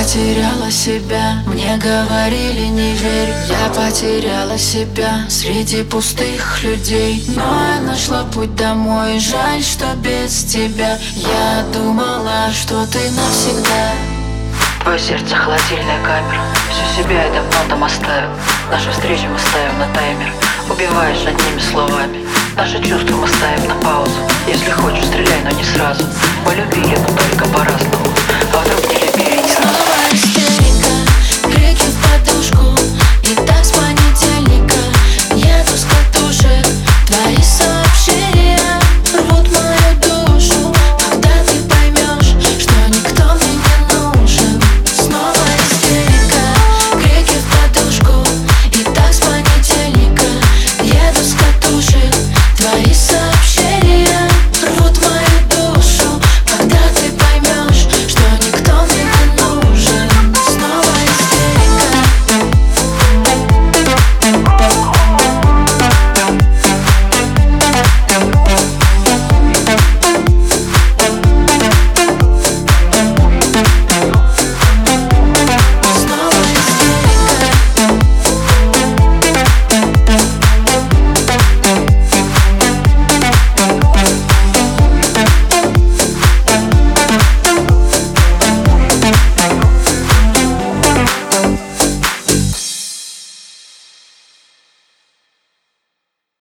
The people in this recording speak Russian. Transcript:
потеряла себя. Мне говорили не верь Я потеряла себя. Среди пустых людей. Но я нашла путь домой. Жаль, что без тебя. Я думала, что ты навсегда. Твое сердце холодильная камера. Всю себя я давно там оставил. Нашу встречу мы ставим на таймер. Убиваешь одними словами. Наши чувства мы ставим на паузу. Если хочешь, стреляй, но не сразу. Мы но только по-разному.